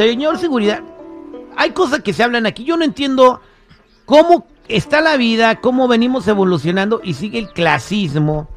Señor seguridad, hay cosas que se hablan aquí. Yo no entiendo cómo está la vida, cómo venimos evolucionando y sigue el clasismo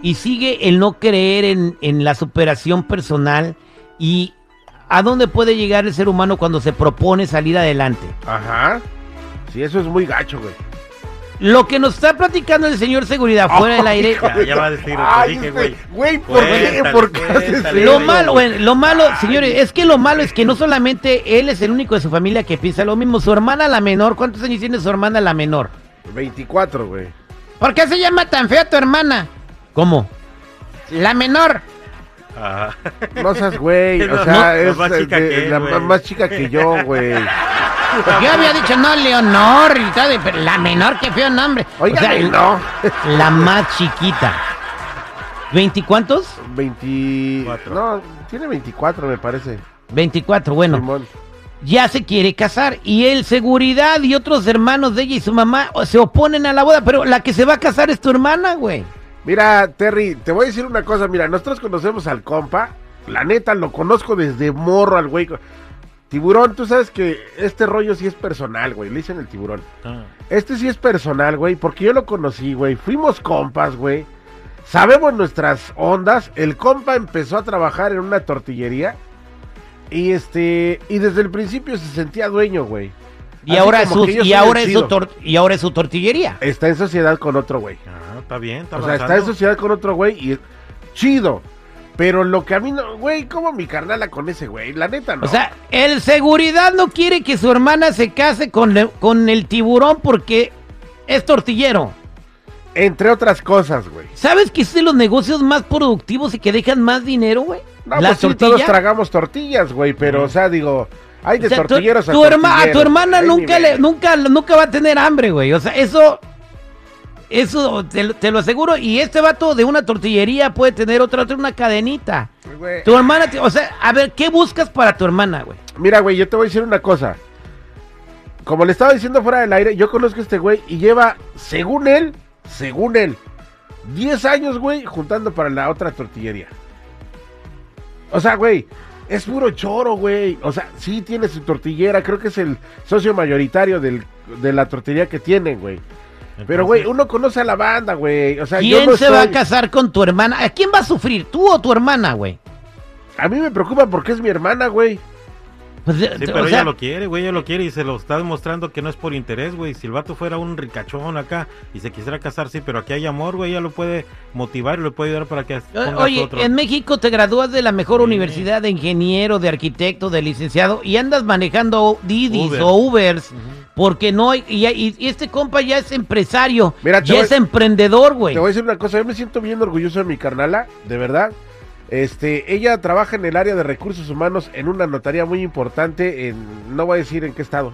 y sigue el no creer en, en la superación personal y a dónde puede llegar el ser humano cuando se propone salir adelante. Ajá. Sí, eso es muy gacho, güey. Lo que nos está platicando el señor seguridad fuera del aire. Ya, ya va a decir lo que Ay, dije, güey. güey, ¿por qué? ¿Por qué cuéntale. Lo malo, güey, lo malo, señores, es que lo malo es que no solamente él es el único de su familia que piensa lo mismo. Su hermana la menor, ¿cuántos años tiene su hermana la menor? 24, güey. ¿Por qué se llama tan fea tu hermana? ¿Cómo? La menor. Ajá. No seas güey. O sea, no, es más eh, chica de- que él, la güey. más chica que yo, güey. Yo había dicho no, Leonor y todo, pero la menor, qué feo nombre. Oiga, O sea, no. La más chiquita. ¿Veinti cuántos? 20. Cuatro. No, tiene 24, me parece. Veinticuatro, bueno. Simón. ya se quiere casar y él, seguridad y otros hermanos de ella y su mamá se oponen a la boda, pero la que se va a casar es tu hermana, güey. Mira, Terry, te voy a decir una cosa. Mira, nosotros conocemos al compa. La neta, lo conozco desde morro al güey. Tiburón, tú sabes que este rollo sí es personal, güey. Le dicen el tiburón. Ah. Este sí es personal, güey, porque yo lo conocí, güey. Fuimos compas, güey. Sabemos nuestras ondas. El compa empezó a trabajar en una tortillería. Y este. Y desde el principio se sentía dueño, güey. Y Así ahora, y, ahora es su tor- y ahora es su tortillería. Está en sociedad con otro, güey. Ah, está bien, está O sea, está en sociedad con otro güey y chido. Pero lo que a mí no, güey, ¿cómo mi carnala con ese güey? La neta no. O sea, el seguridad no quiere que su hermana se case con, le- con el tiburón porque es tortillero. entre otras cosas, güey. ¿Sabes que es de los negocios más productivos y que dejan más dinero, güey? No, La pues sí, todos tragamos tortillas, güey, pero, o sea, digo, hay de O sea, tu- tortilleros a tu, herma- a tu tortilleros, hermana nunca, le, nunca va a tener hambre, güey. O sea, eso, eso te, lo- te lo aseguro. Y este vato de una tortillería puede tener otra, otra una cadenita. Tu hermana, o sea, a ver, ¿qué buscas para tu hermana, güey? Mira, güey, yo te voy a decir una cosa. Como le estaba diciendo fuera del aire, yo conozco a este güey y lleva, según él, según él, 10 años, güey, juntando para la otra tortillería. O sea, güey, es puro choro, güey. O sea, sí tiene su tortillera, creo que es el socio mayoritario del- de la tortillería que tienen, güey. Pero, güey, uno conoce a la banda, güey. O sea, yo ¿Quién no se va a casar con tu hermana? ¿A quién va a sufrir? ¿Tú o tu hermana, güey? A mí me preocupa porque es mi hermana, güey. Pues, Sí, o pero sea, ella lo quiere, güey, ella lo quiere y se lo está demostrando que no es por interés, güey. Si el vato fuera un ricachón acá y se quisiera casar, sí, pero aquí hay amor, güey, ella lo puede motivar y lo puede ayudar para que Oye, otro. en México te gradúas de la mejor Sí. universidad de ingeniero, de arquitecto, de licenciado y andas manejando Didis Uber. o Ubers porque no hay, y, y- y este compa ya es empresario, Mira, voy- es emprendedor, güey. Te voy a decir una cosa, yo me siento bien orgulloso de mi carnala, de verdad. Este, ella trabaja en el área de recursos humanos en una notaría muy importante en, no voy a decir en qué estado,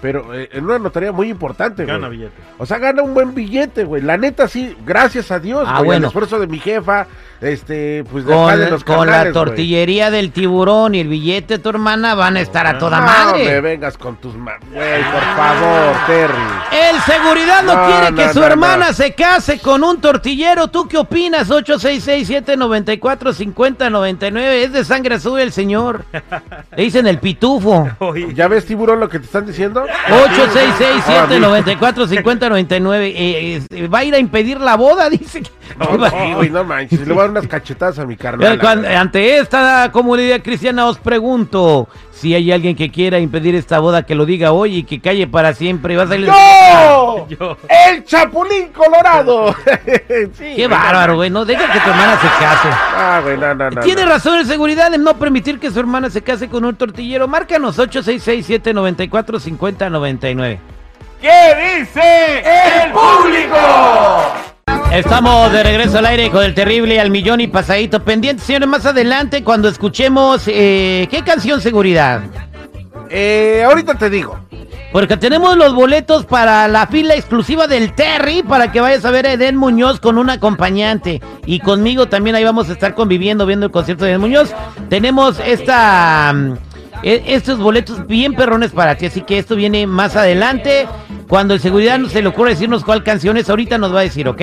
pero eh, en una notaría muy importante, Gana güey. billete. O sea, gana un buen billete, güey. La neta sí, gracias a Dios, Ah, güey, bueno. el esfuerzo de mi jefa, este, pues de con, de los con la carnales, güey. tortillería del tiburón y el billete de tu hermana van a estar a toda No madre. me vengas con tus ma- güey, por favor, Terry. El seguridad no, No, quiere no, que su no, hermana no. se case con un tortillero. ¿Tú qué opinas? 866-794-5099. Es de sangre azul el señor. Le dicen el pitufo. Oye, ¿Ya ves, tiburón, lo que te están diciendo? 866-794-5099. Eh, eh, va a ir a impedir la boda, dice. que- No, no, no manches. Le voy a dar unas cachetadas a mi carnal. Eh, cuando- ante esta comunidad cristiana os pregunto si hay alguien que quiera impedir esta boda que lo diga hoy y que calle para siempre. Y va a salir... Yo. ¡El Chapulín Colorado! sí, Qué bárbaro, no, güey. No, deja que tu hermana se case. Ah, güey, no, no, no. Tiene no. razón en seguridad en no permitir que su hermana se case con un tortillero. Márcanos 866-794-5099. ¿Qué dice el público? Estamos de regreso al aire con el terrible al millón y pasadito pendiente. Señores, más adelante cuando escuchemos... eh, ¿Qué canción seguridad? Eh, ahorita te digo. Porque tenemos los boletos para la fila exclusiva del Terry para que vayas a ver a Eden Muñoz con un acompañante. Y conmigo también ahí vamos a estar conviviendo viendo el concierto de Eden Muñoz. Tenemos esta mm, estos boletos bien perrones para ti, así que esto viene más adelante. Cuando el seguridad se le ocurra decirnos cuál canción es, ahorita nos va a decir, ¿ok?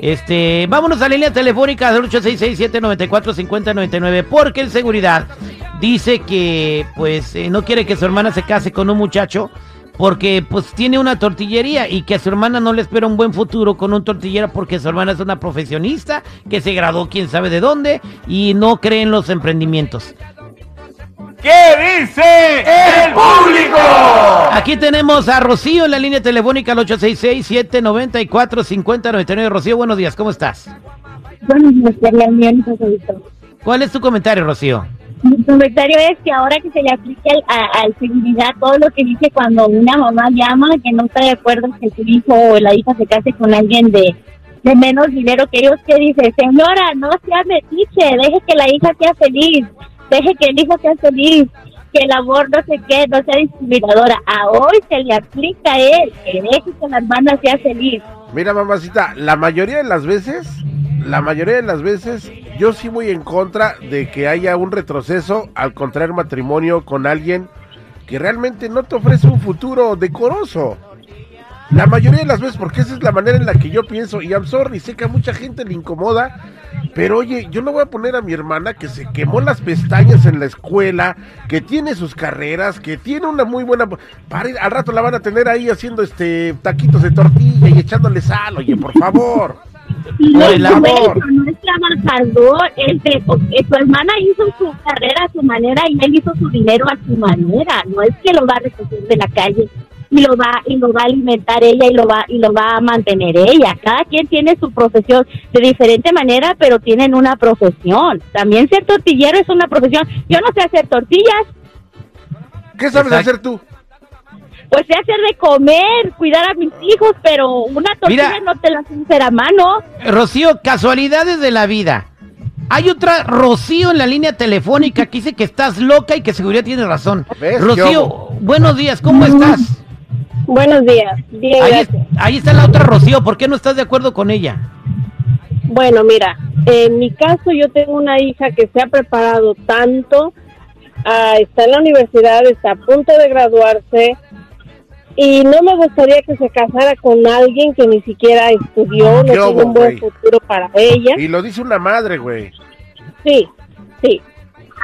Este, vámonos a la línea telefónica del 8667-945099 porque el seguridad dice que pues eh, no quiere que su hermana se case con un muchacho porque pues tiene una tortillería y que a su hermana no le espera un buen futuro con un tortillero porque su hermana es una profesionista que se graduó quién sabe de dónde y no cree en los emprendimientos. ¿Qué dice el público? Aquí tenemos a Rocío en la línea telefónica al 866-794-5099. Rocío, buenos días, ¿cómo estás? Buenos días. ¿Cuál es tu comentario, Rocío? Mi comentario es que ahora que se le aplique al, a- al seguridad todo lo que dice cuando una mamá llama que no está de acuerdo que su hijo o la hija se case con alguien de, de menos dinero que ellos, que dice, señora, no sea metiche, deje que la hija sea feliz, deje que el hijo sea feliz, que el amor no sé qué, no sea discriminadora. A hoy se le aplica a él, que deje que la hermana sea feliz. Mira, mamacita, la mayoría de las veces, la mayoría de las veces, yo sí voy en contra de que haya un retroceso al contraer matrimonio con alguien que realmente no te ofrece un futuro decoroso. La mayoría de las veces, porque esa es la manera en la que yo pienso, y I'm sorry, sé que a mucha gente le incomoda, pero oye, yo no voy a poner a mi hermana que se quemó las pestañas en la escuela, que tiene sus carreras, que tiene una muy buena... Para ir- al rato la van a tener ahí haciendo este taquitos de tortilla y echándole sal, oye, por favor. No el amor. eso, no es trabajador, es de- eh, su hermana hizo su carrera a su manera y él hizo su dinero a su manera, no es que lo va a recoger de la calle y lo va y lo va a alimentar ella y lo va y lo va a mantener ella. Cada quien tiene su profesión de diferente manera, pero tienen una profesión. También ser tortillero es una profesión. Yo no sé hacer tortillas, ¿Qué sabes Exacto. hacer tú? pues sé hacer de comer, cuidar a mis hijos, pero una tortilla Mira. no te la hacer a mano. Rocío, casualidades de la vida. Hay otra Rocío en la línea telefónica que dice que estás loca y que seguridad tiene razón. ¿Ves? ¿Qué Rocío, buenos días, ¿cómo estás? Buenos días. Bien, Ahí, es- ahí está la otra Rocío, ¿por qué no estás de acuerdo con ella? Bueno, mira, en mi caso yo tengo una hija que se ha preparado tanto, ah, está en la universidad, está a punto de graduarse y no me gustaría que se casara con alguien que ni siquiera estudió, no ¿Qué tiene un buen güey? futuro para ella. Y lo dice una madre, güey. Sí, sí.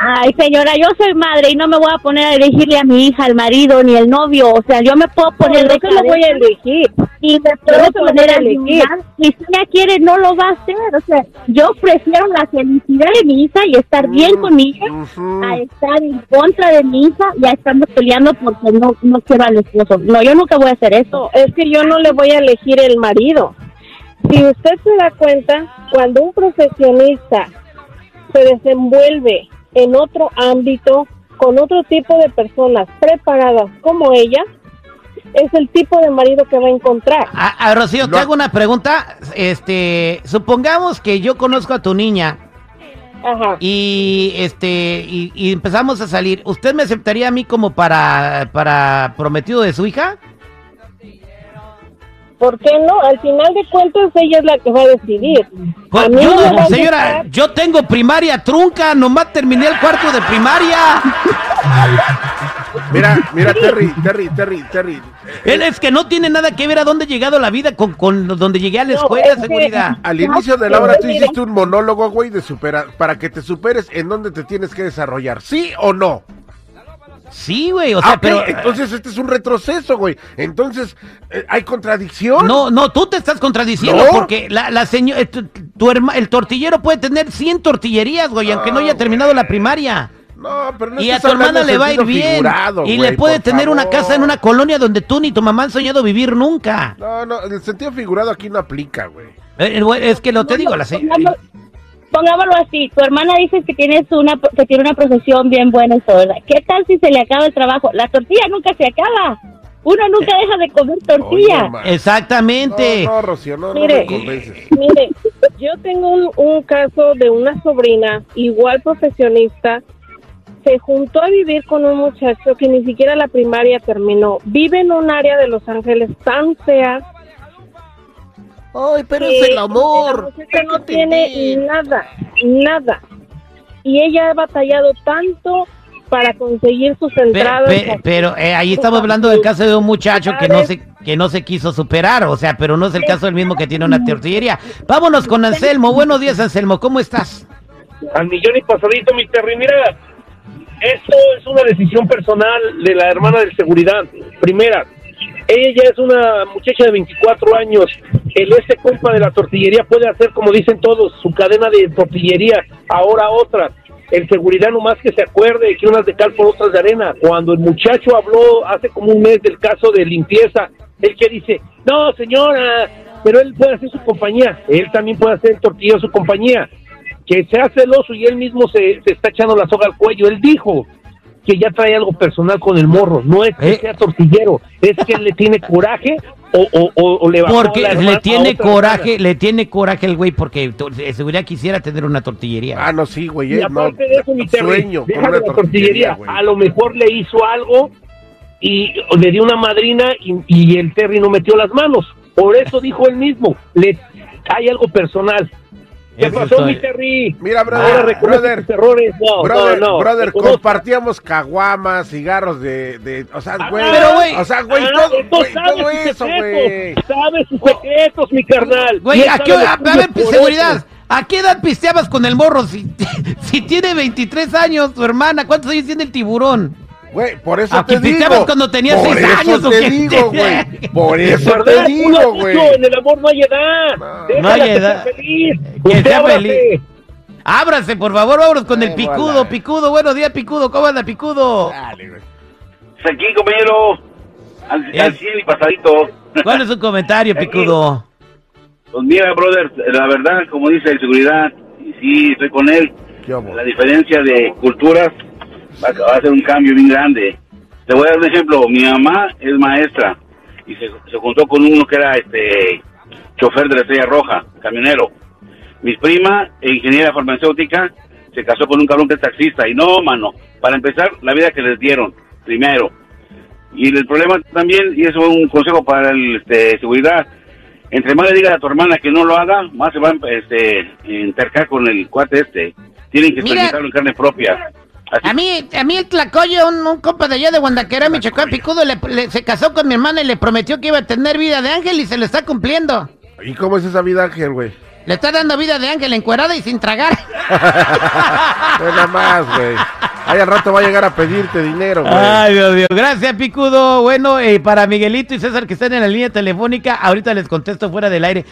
Ay, señora, yo soy madre y no me voy a poner a elegirle a mi hija, al marido, ni el novio. O sea, yo me puedo poner no de lo voy a elegir. y me puedo poner a elegir. si ella quiere, no lo va a hacer. O sea, yo prefiero la felicidad de mi hija y estar bien con mi hija a estar en contra de mi hija y a estarnos peleando porque no, no quiero al esposo. No, yo nunca voy a hacer eso. No, es que yo no le voy a elegir el marido. Si usted se da cuenta, cuando un profesionista se desenvuelve en otro ámbito, con otro tipo de personas preparadas como ella, es el tipo de marido que va a encontrar. A, a Rocío, te hago una pregunta. Este, supongamos que yo conozco a tu niña Ajá. y este y, y empezamos a salir. ¿Usted me aceptaría a mí como para para prometido de su hija? ¿Por qué no? Al final de cuentas, ella es la que va a decidir. Pues, A mí yo no me no- va a señora, yo tengo primaria trunca, nomás terminé el cuarto de primaria. Mira, mira, Terry, Terry, Terry, Terry. Él es que no tiene nada que ver a dónde he llegado la vida con, con donde llegué a la No, escuela, que- seguridad. Al inicio de la hora tú hiciste un monólogo, güey, de supera para que te superes en dónde te tienes que desarrollar, ¿sí o no? Sí, güey, o sea, Ah, ok, pero entonces este es un retroceso, güey. Entonces, eh, ¿hay contradicción? no, no, tú te estás contradiciendo ¿No? porque la, la señora, tu, tu herma- el tortillero puede tener 100 tortillerías, güey, aunque no haya terminado la primaria. No, pero no y a tu hermana le va a ir sentido bien. figurado, y güey, le puede tener una casa en una colonia donde tú ni tu mamá han soñado vivir nunca. No, no, el sentido figurado aquí no aplica, güey. Eh, eh, güey, es que lo te digo, la señora. Pongámoslo así, tu hermana dice que tienes una que tiene una profesión bien buena y todo. ¿Qué tal si se le acaba el trabajo? La tortilla nunca se acaba. Uno nunca deja de comer tortilla. Oye. Exactamente. No, no, Rocío, no, no Mire. me. Mire, yo tengo un, un caso de una sobrina, igual profesionista, se juntó a vivir con un muchacho que ni siquiera la primaria terminó. Vive en un área de Los Ángeles tan fea. Ay, pero que La muchacha no tiene nada, nada. Y ella ha batallado tanto para conseguir sus entradas. pe- pero eh, ahí estamos hablando del caso de un muchacho que no se que no se quiso superar, o sea, pero no es el caso del mismo que tiene una tortillería. Vámonos con Anselmo. Buenos días, Anselmo. ¿Cómo estás? Al millón y pasadito, mi Terry. Mira, Esto es una decisión personal de la hermana de seguridad. Primera, ella es una muchacha de 24 años. El ese compa de la tortillería puede hacer, como dicen todos, su cadena de tortillería, ahora otra. El seguridad nomás que se acuerde que unas de cal por otras de arena. Cuando el muchacho habló hace como un mes del caso de limpieza, él que dice, no señora, pero él puede hacer su compañía. Él también puede hacer tortilla su compañía. Que sea celoso y él mismo se, se está echando la soga al cuello. Él dijo, que ya trae algo personal con el morro. No es que ¿Eh? sea tortillero, es que él le tiene coraje o, o, o, o le bajó Porque la le a tiene coraje, le tiene coraje el güey porque de seguridad quisiera tener una tortillería. Ah, no, sí, güey. Y eh, no, de eso, mi Terry, sueño una tortillería. A lo mejor le hizo algo y le dio una madrina y, y el Terry no metió las manos. Por eso dijo él mismo, le hay algo personal. ¿Qué Eso pasó, mi Terry? Mira, brother, Ahora brother, errores. No, brother, no, no. brother, compartíamos caguamas, cigarros de, de, o sea, güey, Pero, güey, o sea, güey, Ah, todo, güey, todo sus eso, güey. secretos, Sabe sus secretos, mi carnal. Güey, ¿a qué hora? A ver, seguridad. eso. ¿A qué edad pisteabas con el morro? Si, si tiene 23 años, tu hermana, ¿cuántos años tiene el tiburón? Güey, por eso ¿A te digo. cuando tenías por seis eso años, o te qué? digo, güey. Por eso te digo, güey. En el amor no hay edad. No. Déjala No hay edad. feliz. Que Usted sea feliz. Ábrase, por favor, vámonos con el Ay, picudo, bola. picudo. Buenos días, picudo. ¿Cómo anda, picudo? Dale, güey. Aquí, compañero, al, al 100 y pasadito. ¿Cuál es su comentario, picudo? Pues mira, brother, la verdad, como dice el seguridad, y sí, estoy con él, la diferencia de culturas va a, ser un cambio bien grande. Te voy a dar un ejemplo. Mi mamá es maestra y se, se juntó con uno que era este chofer de la Estrella Roja, camionero. Mi prima, ingeniera farmacéutica, se casó con un cabrón que es taxista. Y no, mano, para empezar, la vida que les dieron, primero. Y el problema también, y eso es un consejo para el este, seguridad, entre más le digas a tu hermana que no lo haga, más se va a este, intercar con el cuate este. Tienen que experimentarlo en carne propia. A mí, a mí el tlacoyo, un, un compa de allá de Guandaquera, Michoacán, picudo, le- le- se casó con mi hermana y le prometió que iba a tener vida de ángel y se lo está cumpliendo. ¿Y cómo es esa vida, Ángel, güey? Le está dando vida de ángel encuerada y sin tragar. Pues nada más, güey. Ahí al rato va a llegar a pedirte dinero, güey. Ay, Dios mío. Gracias, Picudo. Bueno, eh, para Miguelito y César que están en la línea telefónica, ahorita les contesto fuera del aire.